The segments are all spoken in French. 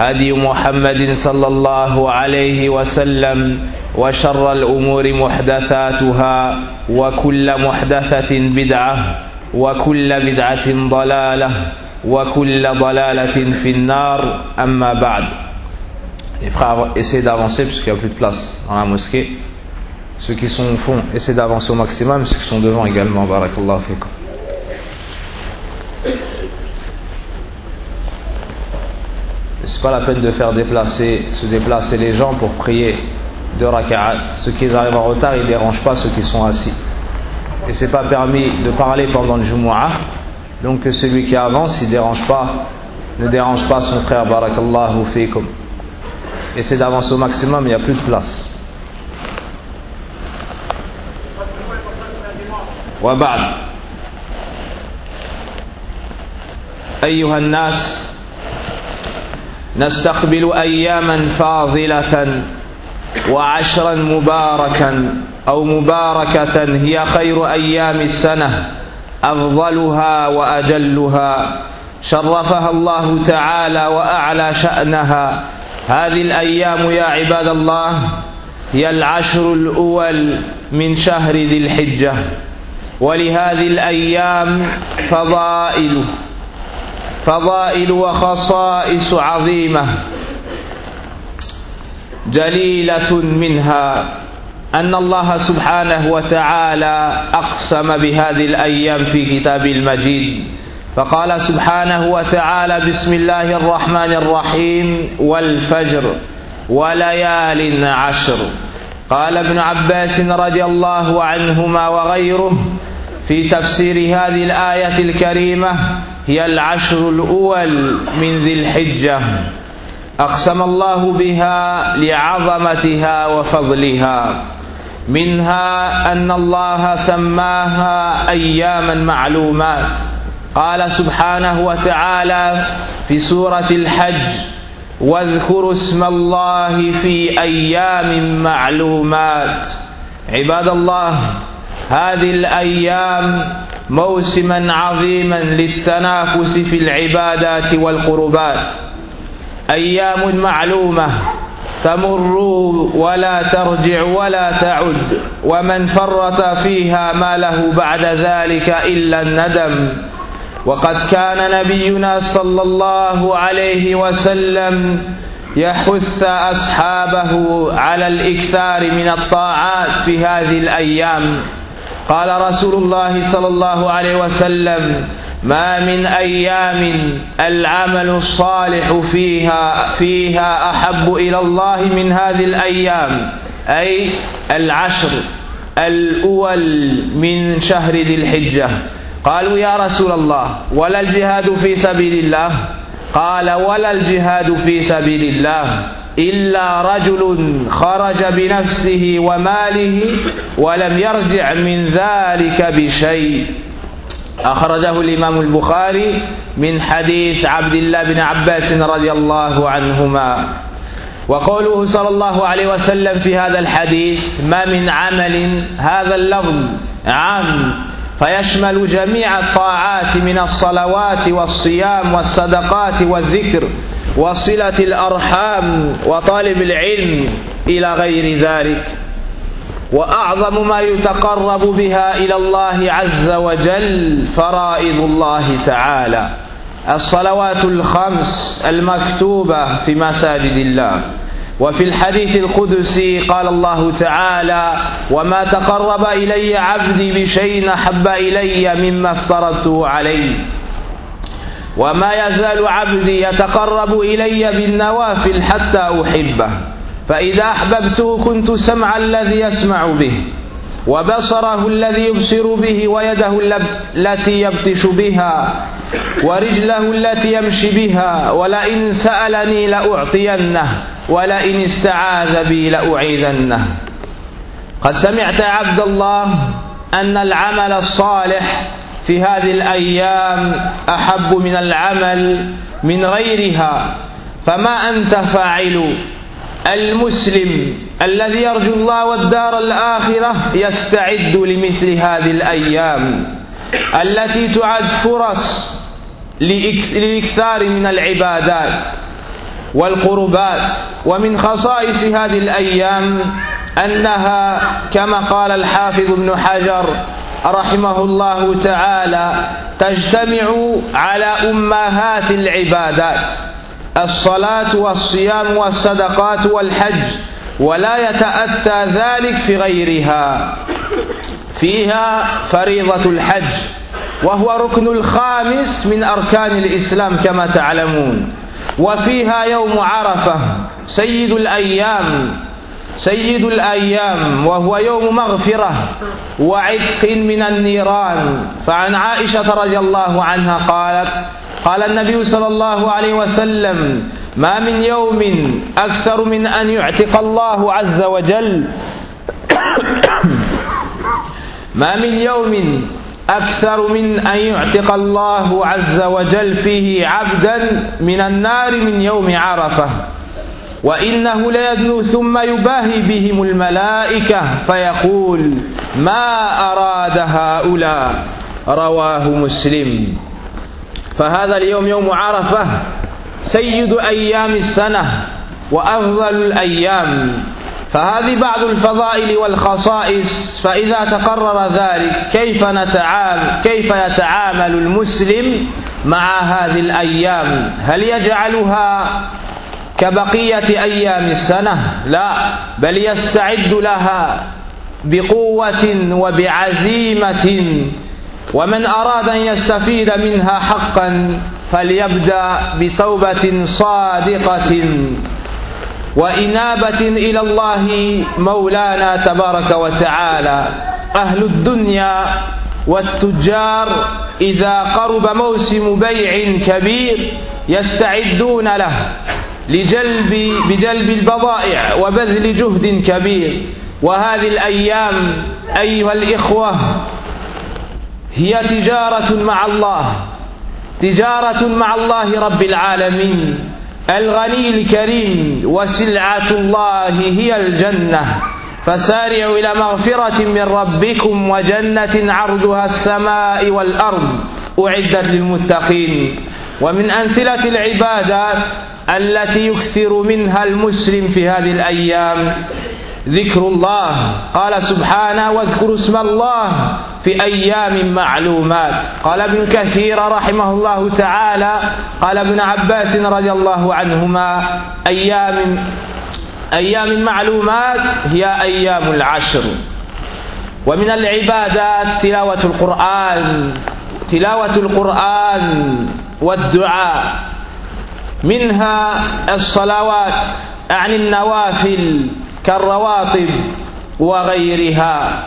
هدي محمد صلى الله عليه وسلم وشر الأمور محدثاتها وكل محدثة بدعة وكل بدعة ضلالة وكل ضلالة في النار أما بعد Les frères, essayez d'avancer parce qu'il n'y a plus de place dans la mosquée. Ceux qui sont au fond, essayez d'avancer au maximum. Ceux qui sont devant également, barakallahu fikum. C'est pas la peine de faire déplacer, se déplacer les gens pour prier de raka'at. Ceux qui arrivent en retard, ils ne dérangent pas ceux qui sont assis. Et c'est pas permis de parler pendant le Jumu'ah. Donc celui qui avance, il dérange pas, ne dérange pas son frère, barakallahu fikum. Essayez d'avancer au maximum, il n'y a plus de place. وبعد أيها الناس نستقبل أياما فاضلة وعشرا مباركا أو مباركة هي خير أيام السنة أفضلها وأجلها. شرفها الله تعالى وأعلى شأنها. هذه الأيام يا عباد الله هي العشر الأول من شهر ذي الحجة ولهذه الأيام فضائل. فضائل وخصائص عظيمة جليلة منها أن الله سبحانه وتعالى أقسم بهذه الأيام في كتاب المجيد فقال سبحانه وتعالى بسم الله الرحمن الرحيم والفجر وليال عشر قال ابن عباس رضي الله عنهما وغيره في تفسير هذه الآية الكريمة هي العشر الأول من ذي الحجة. أقسم الله بها لعظمتها وفضلها. منها أن الله سماها أياما معلومات. قال سبحانه وتعالى في سورة الحج واذكروا اسم الله في أيام معلومات. عباد الله هذه الأيام موسما عظيما للتنافس في العبادات والقربات. أيام معلومة تمر ولا ترجع ولا تعد ومن فرط فيها ما له بعد ذلك إلا الندم. وقد كان نبينا صلى الله عليه وسلم يحث أصحابه على الإكثار من الطاعات في هذه الأيام. قال رسول الله صلى الله عليه وسلم ما من أيام العمل الصالح فيها فيها أحب إلى الله من هذه الأيام أي العشر الأول من شهر ذي الحجة. قالوا يا رسول الله ولا الجهاد في سبيل الله؟ قال ولا الجهاد في سبيل الله. إلا رجل خرج بنفسه وماله ولم يرجع من ذلك بشيء. أخرجه الإمام البخاري من حديث عبد الله بن عباس رضي الله عنهما. وقوله صلى الله عليه وسلم في هذا الحديث ما من عمل هذا اللفظ عام فيشمل جميع الطاعات من الصلوات والصيام والصدقات والذكر وصلة الأرحام وطالب العلم إلى غير ذلك. وأعظم ما يتقرب بها إلى الله عز وجل فرائض الله تعالى الصلوات الخمس المكتوبة في مساجد الله. وفي الحديث القدسي قال الله تعالى وما تقرب إلي عبدي بشيء أحب إلي مما افترضته عليه. وما يزال عبدي يتقرب إلي بالنوافل حتى أحبه. فإذا أحببته كنت سمع الذي يسمع به. وبصره الذي يبصر به ويده التي يبطش بها ورجله التي يمشي بها ولئن سألني لأعطينه ولئن استعاذ بي لأعيذنه. قد سمعت عبد الله أن العمل الصالح في هذه الأيام أحب من العمل من غيرها فما أنت فاعل؟ المسلم الذي يرجو الله والدار الآخرة يستعد لمثل هذه الأيام التي تعد فرص للإكثار من العبادات والقربات ومن خصائص هذه الأيام أنها كما قال الحافظ ابن حجر رحمه الله تعالى تجتمع على أمهات العبادات الصلاة والصيام والصدقات والحج ولا يتأتى ذلك في غيرها. فيها فريضة الحج وهو ركن الخامس من أركان الإسلام كما تعلمون. وفيها يوم عرفة سيد الأيام سيد الأيام وهو يوم مغفرة وعتق من النيران. فعن عائشة رضي الله عنها قالت قال النبي صلى الله عليه وسلم ما من يوم أكثر من أن يعتق الله عز وجل. ما من يوم أكثر من أن يعتق الله عز وجل فيه عبدا من النار من يوم عرفة. وإنه ليدنو ثم يباهي بهم الملائكة فيقول ما أراد هؤلاء. رواه مسلم. فهذا اليوم يوم عرفة سيد أيام السنة وأفضل الأيام. فهذه بعض الفضائل والخصائص فإذا تقرر ذلك كيف نتعامل كيف يتعامل المسلم مع هذه الأيام؟ هل يجعلها كبقية أيام السنة؟ لا بل يستعد لها بقوة وبعزيمة ومن أراد أن يستفيد منها حقا فليبدأ بتوبة صادقة وإنابة إلى الله مولانا تبارك وتعالى. أهل الدنيا والتجار إذا قرب موسم بيع كبير يستعدون له لجلب بجلب البضائع وبذل جهد كبير. وهذه الأيام أيها الإخوة هي تجارة مع الله. تجارة مع الله رب العالمين. الغني الكريم وسلعة الله هي الجنة. فسارعوا إلى مغفرة من ربكم وجنة عرضها السماء والأرض. أعدت للمتقين. ومن أمثلة العبادات التي يكثر منها المسلم في هذه الأيام ذكر الله قال سبحانه واذكروا اسم الله في أيام معلومات. قال ابن كثير رحمه الله تعالى قال ابن عباس رضي الله عنهما أيام أيام معلومات هي أيام العشر. ومن العبادات تلاوة القرآن تلاوة القرآن والدعاء. منها الصلوات عن النوافل كالرواتب وغيرها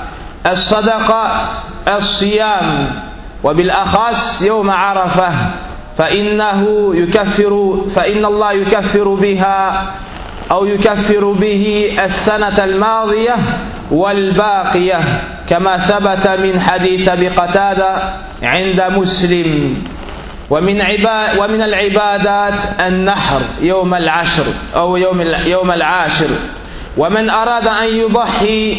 الصدقات الصيام وبالأخص يوم عرفة فإنه يكفر فإن الله يكفر بها أو يكفر به السنة الماضية والباقية كما ثبت من حديث بقتادة عند مسلم. ومن ومن العبادات النحر يوم العشر أو يوم يوم العاشر. ومن أراد أن يضحي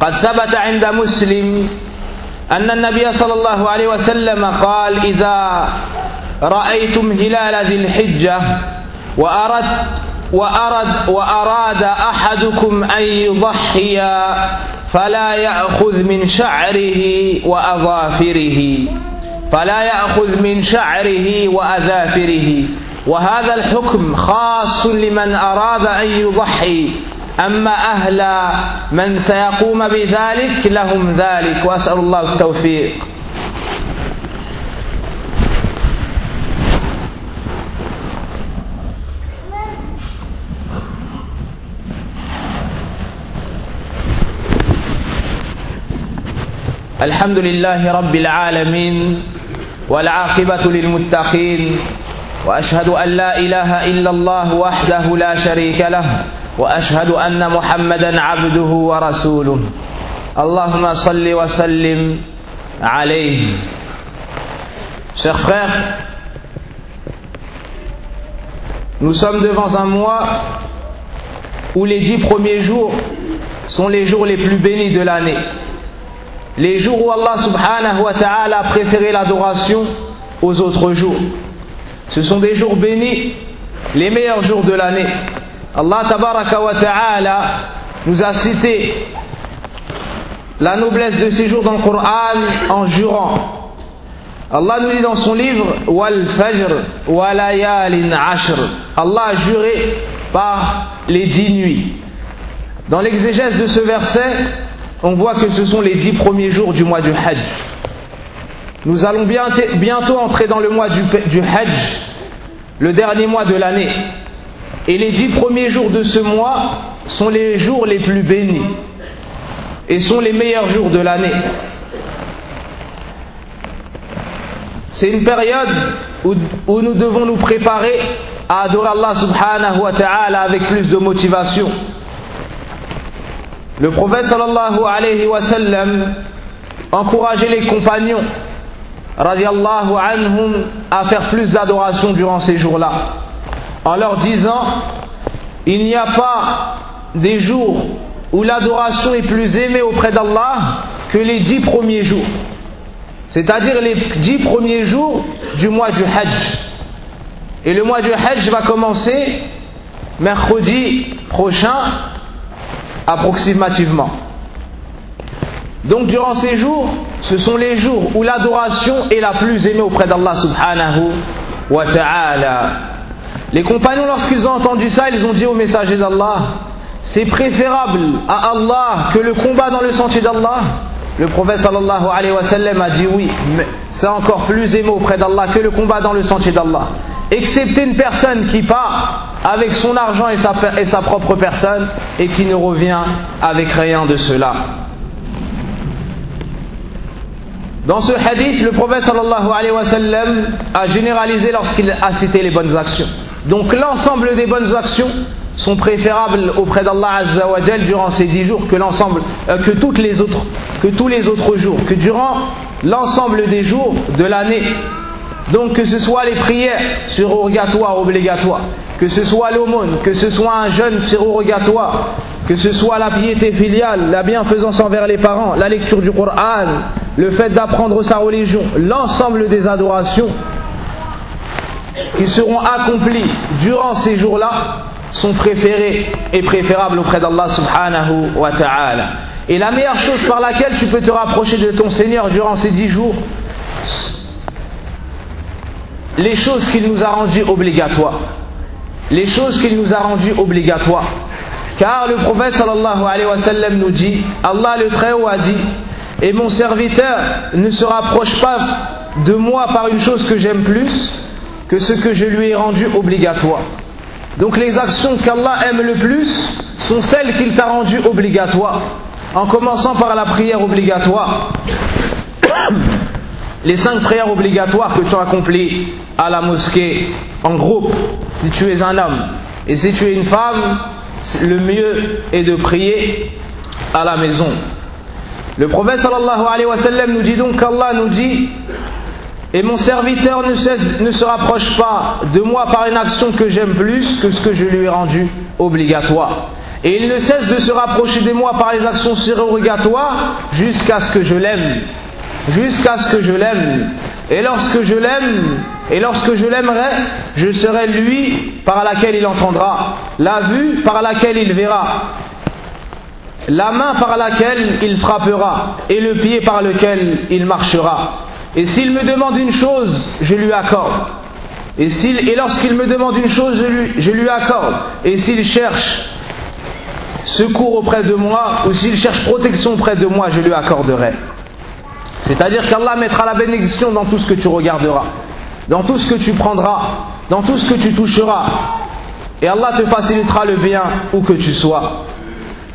قد ثبت عند مسلم أن النبي صلى الله عليه وسلم قال إذا رأيتم هلال ذي الحجة وأرد وأرد وأراد أحدكم أن يضحي فلا يأخذ من شعره وأظافره فلا يأخذ من شعره وأظافره وهذا الحكم خاص لمن أراد أن يضحي. أما أهل من سيقوم بذلك لهم ذلك وأسأل الله التوفيق. الحمد لله رب العالمين والعاقبة للمتقين وأشهد أن لا إله إلا الله وحده لا شريك له وأشهد أن محمدا عبده ورسوله اللهم صل وسلم عليه Chers frères, nous sommes devant un mois où les dix premiers jours sont les jours les plus bénis de l'année. Les jours où Allah subhanahu wa ta'ala a préféré l'adoration aux autres jours. Ce sont des jours bénis, les meilleurs jours de l'année. Allah nous a cité la noblesse de ces jours dans le Coran en jurant. Allah nous dit dans son livre Wal Fajr Walayalin Ashr. Allah a juré par les dix nuits. Dans l'exégèse de ce verset, on voit que ce sont les dix premiers jours du mois du Hajj. Nous allons bientôt entrer dans le mois du, Hajj, le dernier mois de l'année. Et les dix premiers jours de ce mois sont les jours les plus bénis et sont les meilleurs jours de l'année. C'est une période où, où, nous devons nous préparer à adorer Allah subhanahu wa ta'ala avec plus de motivation. Le prophète sallallahu alayhi wa sallam encourageait les compagnons radiallahu anhum à faire plus d'adoration durant ces jours-là. En leur disant il n'y a pas des jours où l'adoration est plus aimée auprès d'Allah que les dix premiers jours. C'est-à-dire les dix premiers jours du mois du Hajj. Et le mois du Hajj va commencer mercredi prochain approximativement donc durant ces jours ce sont les jours où l'adoration est la plus aimée auprès d'Allah subhanahu wa ta'ala les compagnons, lorsqu'ils ont entendu ça, ils ont dit au messager d'Allah, c'est préférable à Allah que le combat dans le sentier d'Allah. Le prophète sallallahu alayhi wa sallam a dit oui, c'est encore plus aimé auprès d'Allah que le combat dans le sentier d'Allah. Excepté une personne qui part avec son argent et sa propre personne et qui ne revient avec rien de cela. Dans ce hadith, le prophète sallallahu alayhi wa sallam a généralisé lorsqu'il a cité les bonnes actions. Donc l'ensemble des bonnes actions sont préférables auprès d'Allah Azza wa durant ces dix jours que l'ensemble, euh, que tous les autres jours, que durant l'ensemble des jours de l'année. Donc que ce soit les prières surrogatoires, obligatoires, que ce soit l'aumône, que ce soit un jeûne surrogatoire, que ce soit la piété filiale, la bienfaisance envers les parents, la lecture du Coran, le fait d'apprendre sa religion, l'ensemble des adorations qui seront accomplis durant ces jours-là sont préférés et préférables auprès d'Allah subhanahu wa ta'ala. Et la meilleure chose par laquelle tu peux te rapprocher de ton Seigneur durant ces dix jours, les choses qu'il nous a rendues obligatoires. Les choses qu'il nous a rendues obligatoires. Car le prophète sallallahu nous dit, Allah le Très-Haut a dit, et mon serviteur ne se rapproche pas de moi par une chose que j'aime plus que ce que je lui ai rendu obligatoire. Donc les actions qu'Allah aime le plus sont celles qu'il t'a rendues obligatoires, en commençant par la prière obligatoire. Les cinq prières obligatoires que tu accomplis à la mosquée en groupe, si tu es un homme, et si tu es une femme, le mieux est de prier à la maison. Le prophète sallallahu alayhi wa sallam nous dit donc qu'Allah nous dit et mon serviteur ne, ne, se rapproche pas de moi par une action que j'aime plus que ce que je lui ai rendu obligatoire. Et il ne cesse de se rapprocher de moi par les actions surrogatoires jusqu'à ce que je l'aime. Jusqu'à ce que je l'aime. Et lorsque je l'aime, et lorsque je l'aimerai, je serai lui par laquelle il entendra, la vue par laquelle il verra, la main par laquelle il frappera, et le pied par lequel il marchera. Et s'il me demande une chose, je lui accorde. Et, et lorsqu'il me demande une chose, je lui, je lui accorde. Et s'il cherche secours auprès de moi, ou s'il cherche protection auprès de moi, je lui accorderai. C'est-à-dire qu'Allah mettra la bénédiction dans tout ce que tu regarderas, dans tout ce que tu prendras, dans tout ce que tu toucheras. Et Allah te facilitera le bien où que tu sois.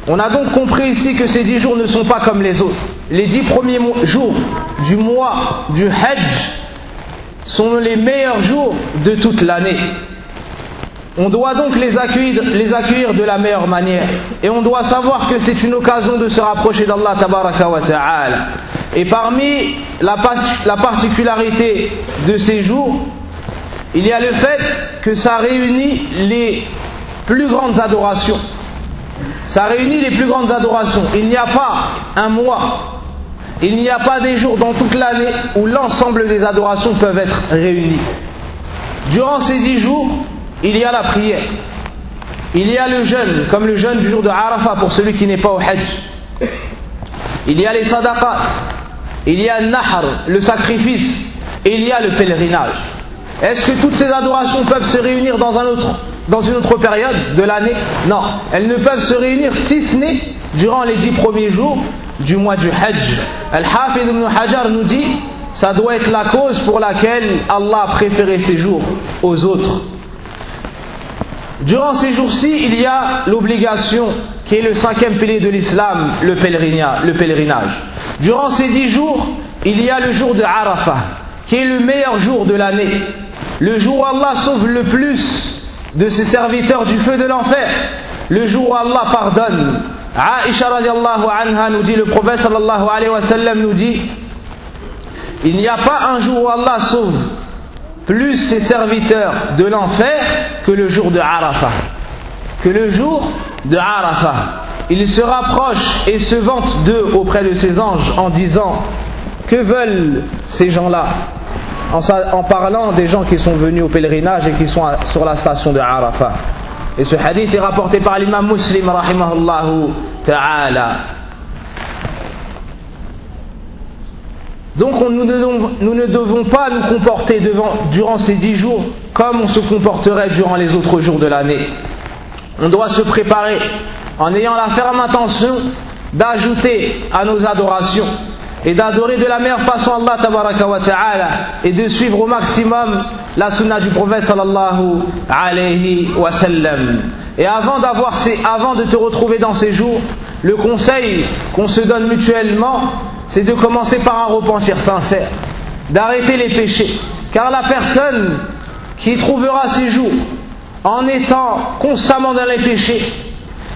On a donc compris ici que ces dix jours ne sont pas comme les autres. Les dix premiers jours du mois du Hajj sont les meilleurs jours de toute l'année. On doit donc les accueillir, les accueillir de la meilleure manière. Et on doit savoir que c'est une occasion de se rapprocher d'Allah wa ta'ala. Et parmi la, la particularité de ces jours, il y a le fait que ça réunit les plus grandes adorations. Ça réunit les plus grandes adorations. Il n'y a pas un mois, il n'y a pas des jours dans toute l'année où l'ensemble des adorations peuvent être réunies. Durant ces dix jours, il y a la prière. Il y a le jeûne, comme le jeûne du jour de Arafat pour celui qui n'est pas au Hajj. Il y a les sadaqat. Il y a le nahar, le sacrifice. Et il y a le pèlerinage. Est-ce que toutes ces adorations peuvent se réunir dans, un autre, dans une autre période de l'année? Non. Elles ne peuvent se réunir si ce n'est durant les dix premiers jours du mois du Hajj. Al-Hafid ibn Hajar nous dit ça doit être la cause pour laquelle Allah a préféré ces jours aux autres. Durant ces jours-ci, il y a l'obligation qui est le cinquième pilier de l'islam, le pèlerinage. Durant ces dix jours, il y a le jour de Arafah, qui est le meilleur jour de l'année. Le jour où Allah sauve le plus de ses serviteurs du feu de l'enfer. Le jour où Allah pardonne. Aisha radiallahu anha nous dit, le prophète sallallahu alayhi wa sallam nous dit, il n'y a pas un jour où Allah sauve plus ses serviteurs de l'enfer que le jour de Arafah. Que le jour de Arafah. Il se rapproche et se vante d'eux auprès de ses anges en disant Que veulent ces gens-là? En, parlant des gens qui sont venus au pèlerinage et qui sont sur la station de Arafah. Et ce hadith est rapporté par l'imam muslim, rahimahullahu ta'ala. Donc nous, ne devons, pas nous comporter durant ces dix jours comme on se comporterait durant les autres jours de l'année. On doit se préparer en ayant la ferme intention d'ajouter à nos adorations et d'adorer de la meilleure façon Allah et de suivre au maximum la sunna du prophète sallallahu alayhi wa sallam. Et avant de te retrouver dans ces jours, le conseil qu'on se donne mutuellement, c'est de commencer par un repentir sincère, d'arrêter les péchés. Car la personne qui trouvera ses jours en étant constamment dans les péchés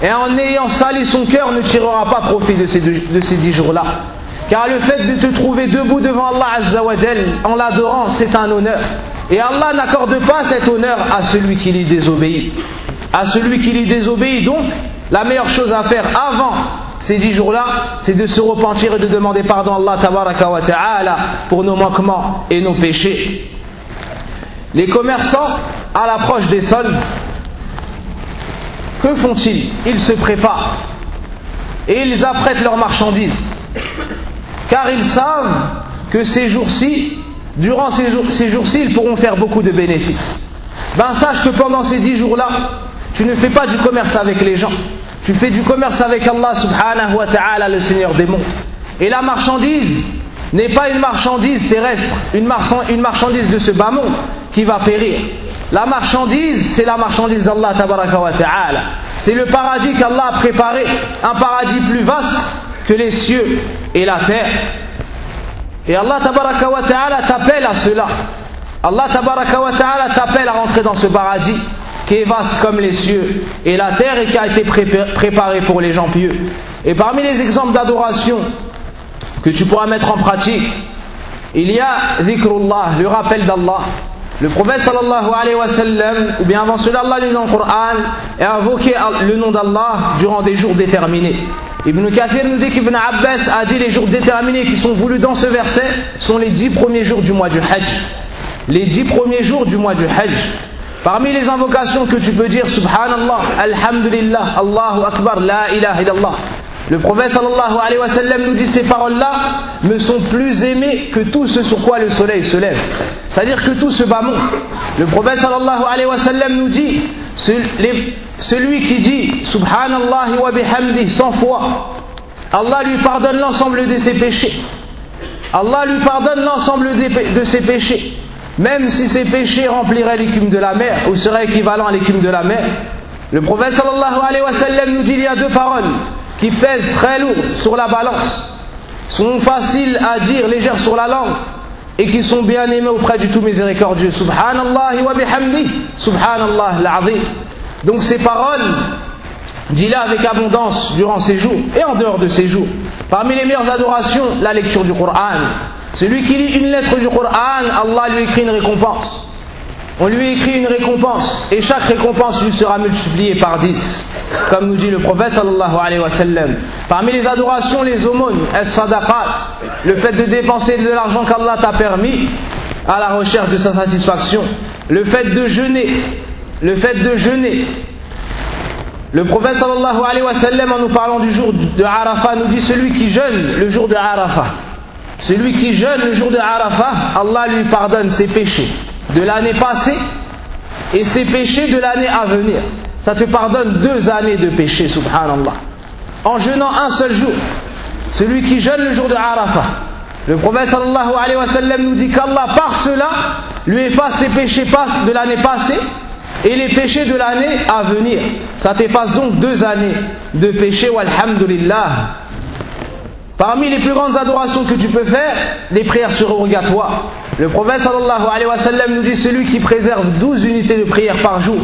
et en ayant sali son cœur ne tirera pas profit de ces, de ces dix jours-là. Car le fait de te trouver debout devant Allah Azzawajal en l'adorant, c'est un honneur. Et Allah n'accorde pas cet honneur à celui qui lui désobéit. À celui qui lui désobéit, donc, la meilleure chose à faire avant ces dix jours-là, c'est de se repentir et de demander pardon à Allah pour nos manquements et nos péchés. Les commerçants, à l'approche des soldes, que font-ils? Ils se préparent et ils apprêtent leurs marchandises. Car ils savent que ces jours-ci, durant ces jours-ci, ils pourront faire beaucoup de bénéfices. Ben sache que pendant ces dix jours-là, tu ne fais pas du commerce avec les gens. Tu fais du commerce avec Allah subhanahu wa ta'ala, le Seigneur des mondes. Et la marchandise n'est pas une marchandise terrestre, une, marchandise de ce bas monde qui va périr. La marchandise, c'est la marchandise d'Allah ta'ala. C'est le paradis qu'Allah a préparé, un paradis plus vaste que les cieux et la terre. Et Allah ta'ala t'appelle à cela. Allah ta'ala t'appelle à rentrer dans ce paradis qui est vaste comme les cieux et la terre et qui a été préparé pour les gens pieux. Et parmi les exemples d'adoration que tu pourras mettre en pratique, il y a dhikrullah, le rappel d'Allah. Le prophète sallallahu alayhi wa sallam, ou bien avant cela, Allah dit dans le Coran, a invoqué le nom d'Allah durant des jours déterminés. Ibn Kathir nous dit qu'Ibn Abbas a dit les jours déterminés qui sont voulus dans ce verset sont les dix premiers jours du mois du Hajj. Les dix premiers jours du mois du Hajj. Parmi les invocations que tu peux dire, Subhanallah, Alhamdulillah, Allahu Akbar, La ilaha illallah. Le prophète sallallahu alayhi wa sallam nous dit ces paroles-là me sont plus aimées que tout ce sur quoi le soleil se lève. C'est-à-dire que tout ce bas monte. Le prophète sallallahu alayhi wa sallam nous dit celui qui dit Subhanallah wa bihamdi 100 fois, Allah lui pardonne l'ensemble de ses péchés. Allah lui pardonne l'ensemble de ses péchés. Même si ses péchés rempliraient l'écume de la mer ou seraient équivalents à l'écume de la mer. Le prophète sallallahu alayhi nous dit il y a deux paroles qui pèsent très lourd sur la balance, sont faciles à dire, légères sur la langue, et qui sont bien aimés auprès du tout miséricordieux. Subhanallah wa bihamdi, Subhanallah l'azim. Donc ces paroles, dis-les avec abondance durant ces jours et en dehors de ces jours. Parmi les meilleures adorations, la lecture du Coran. Celui qui lit une lettre du Coran, Allah lui écrit une récompense. On lui écrit une récompense et chaque récompense lui sera multipliée par dix. Comme nous dit le prophète sallallahu alayhi wa sallam. Parmi les adorations, les aumônes, sadaqat, le fait de dépenser de l'argent qu'Allah t'a permis à la recherche de sa satisfaction. Le fait de jeûner, le fait de jeûner. Le prophète sallallahu alayhi wa sallam en nous parlant du jour de Arafat nous dit celui qui jeûne le jour de Arafat. Celui qui jeûne le jour de Arafat, Allah lui pardonne ses péchés de l'année passée et ses péchés de l'année à venir. Ça te pardonne deux années de péché, subhanallah. En jeûnant un seul jour. Celui qui jeûne le jour de Arafat. Le prophète alayhi wa sallam nous dit qu'Allah par cela lui efface ses péchés de l'année passée et les péchés de l'année à venir. Ça t'efface donc deux années de péché, walhamdulillah. Parmi les plus grandes adorations que tu peux faire, les prières surrogatoires. Le prophète sallallahu nous dit celui qui préserve 12 unités de prière par jour,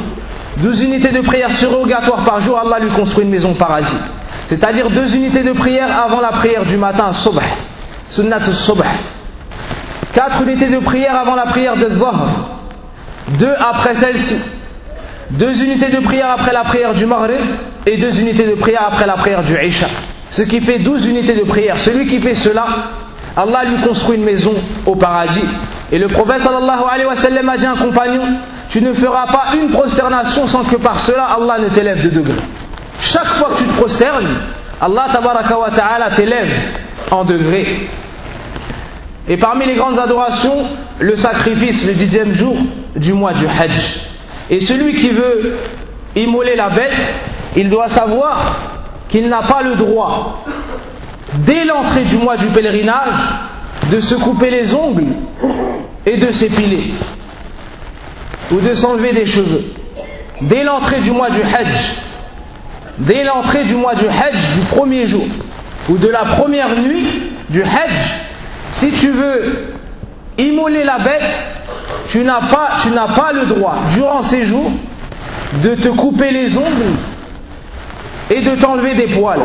12 unités de prière surrogatoires par jour, Allah lui construit une maison paradis. C'est-à-dire deux unités de prière avant la prière du matin, subh, sunnat subh. Quatre unités de prière avant la prière de Dhuhr, deux après celle-ci. Deux unités de prière après la prière du Maghrib et deux unités de prière après la prière du Isha. Ce qui fait 12 unités de prière. Celui qui fait cela, Allah lui construit une maison au paradis. Et le prophète sallallahu alayhi wa sallam a dit à un compagnon, tu ne feras pas une prosternation sans que par cela Allah ne t'élève de degré. Chaque fois que tu te prosternes, Allah wa ta'ala t'élève en degré. Et parmi les grandes adorations, le sacrifice le dixième jour du mois du Hajj. Et celui qui veut immoler la bête, il doit savoir qu'il n'a pas le droit, dès l'entrée du mois du pèlerinage, de se couper les ongles et de s'épiler, ou de s'enlever des cheveux. Dès l'entrée du mois du Hajj, dès l'entrée du mois du Hajj, du premier jour, ou de la première nuit du Hajj, si tu veux immoler la bête, tu n'as pas, tu n'as pas le droit, durant ces jours, de te couper les ongles et de t'enlever des poils.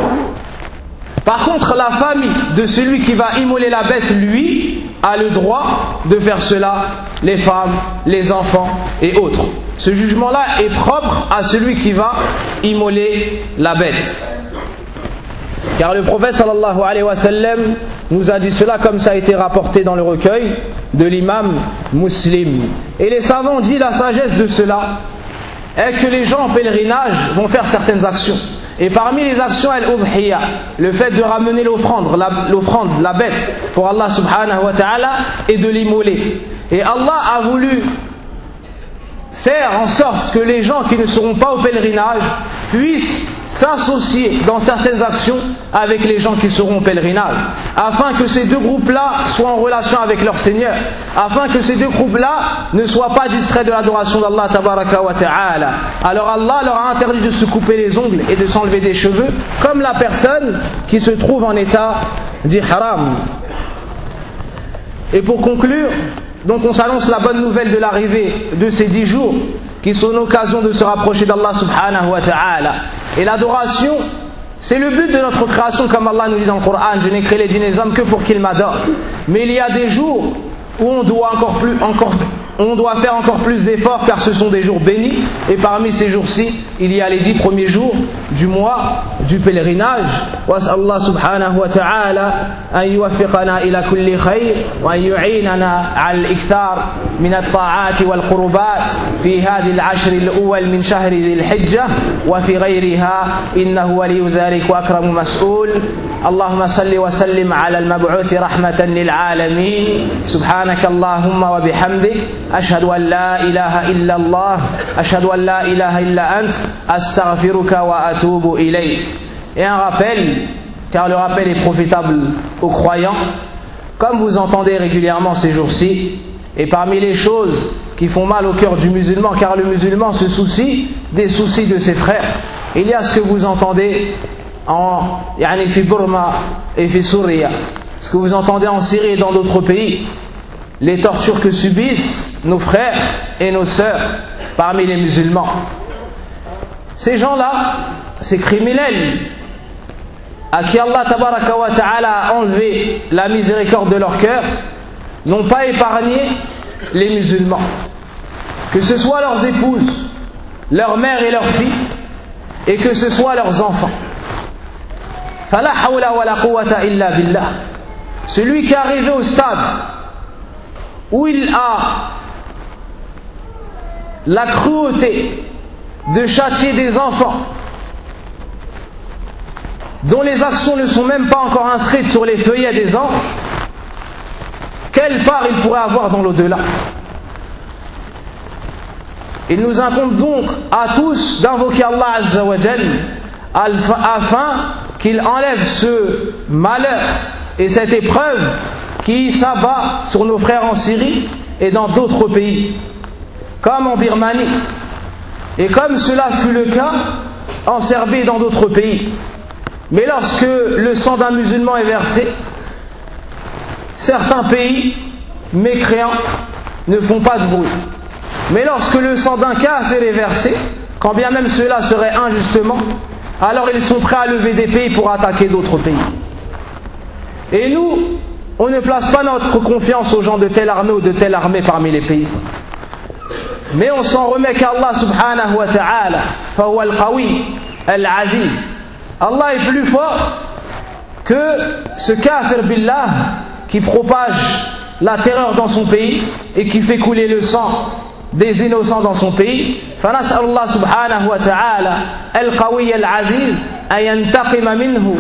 Par contre, la famille de celui qui va immoler la bête, lui, a le droit de faire cela, les femmes, les enfants et autres. Ce jugement-là est propre à celui qui va immoler la bête. Car le prophète sallallahu alayhi wa sallam nous a dit cela comme ça a été rapporté dans le recueil de l'imam muslim. Et les savants disent la sagesse de cela est que les gens en pèlerinage vont faire certaines actions. Et parmi les actions, al-udhiyya, le fait de ramener l'offrande, l'offrande, la bête pour Allah subhanahu wa ta'ala et de l'immoler. Et Allah a voulu faire en sorte que les gens qui ne seront pas au pèlerinage puissent s'associer dans certaines actions avec les gens qui seront au pèlerinage, afin que ces deux groupes-là soient en relation avec leur Seigneur, afin que ces deux groupes-là ne soient pas distraits de l'adoration d'Allah ta'ala. Alors Allah leur a interdit de se couper les ongles et de s'enlever des cheveux, comme la personne qui se trouve en état d'ihram. Et pour conclure, donc on s'annonce la bonne nouvelle de l'arrivée de ces dix jours qui sont l'occasion de se rapprocher d'Allah subhanahu wa ta'ala. Et l'adoration, c'est le but de notre création, comme Allah nous dit dans le Coran, je n'ai créé les dîners que pour qu'ils m'adorent. Mais il y a des jours où on doit encore plus, faire encore plus d'efforts car ce sont des jours bénis. Et parmi ces jours-ci, il y a les dix premiers jours du mois du pèlerinage. Allah subhanahu wa ta'ala an yuwaffiqana ila kulli khayr wa an al-ikthar من الطاعات والقربات في هذه العشر الأول من شهر ذي الحجة وفي غيرها. إنه ولي ذلك وأكرم مسؤول. اللهم صل وسلم على المبعوث رحمة للعالمين. سبحانك اللهم وبحمدك. أشهد أن لا إله إلا الله. أشهد أن لا إله إلا أنت. أستغفرك وأتوب إليك. Et un rappel, car le rappel est profitable aux croyants, comme vous entendez régulièrement ces jours-ci, et parmi les choses qui font mal au cœur du musulman, car le musulman se soucie des soucis de ses frères, il y a ce que vous entendez en fi Burma et fi ce que vous entendez en Syrie et dans d'autres pays, les tortures que subissent nos frères et nos sœurs parmi les musulmans. Ces gens-là, ces criminels, à qui Allah a enlevé la miséricorde de leur cœur, n'ont pas épargné les musulmans. Que ce soit leurs épouses, leurs mères et leurs filles, et que ce soit leurs enfants. Celui qui est arrivé au stade où il a la cruauté de châtier des enfants dont les actions ne sont même pas encore inscrites sur les feuillets des anges, quelle part il pourrait avoir dans l'au-delà Il nous incombe donc à tous d'invoquer Allah Azzawajal afin qu'il enlève ce malheur et cette épreuve qui s'abat sur nos frères en Syrie et dans d'autres pays, comme en Birmanie, et comme cela fut le cas en Serbie et dans d'autres pays. Mais lorsque le sang d'un musulman est versé, certains pays mécréants ne font pas de bruit. Mais lorsque le sang d'un kafir est versé, quand bien même cela serait injustement, alors ils sont prêts à lever des pays pour attaquer d'autres pays. Et nous, on ne place pas notre confiance aux gens de telle armée ou de telle armée parmi les pays. Mais on s'en remet qu'à Allah subhanahu wa ta'ala, al-qawi, al-aziz. Allah est plus fort que ce kafir billah qui propage la terreur dans son pays et qui fait couler le sang des innocents dans son pays. فنسأل الله سبحانه وتعالى القوي العزيز أن ينتقم منه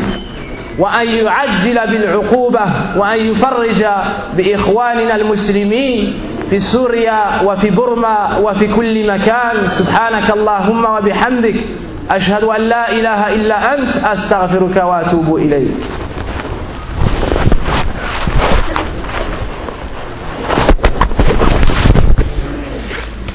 وأن يعجل بالعقوبة وأن يفرج بإخواننا المسلمين في سوريا وفي برما وفي كل مكان سبحانك اللهم وبحمدك أشهد أن لا إله إلا أنت أستغفرك وأتوب إليك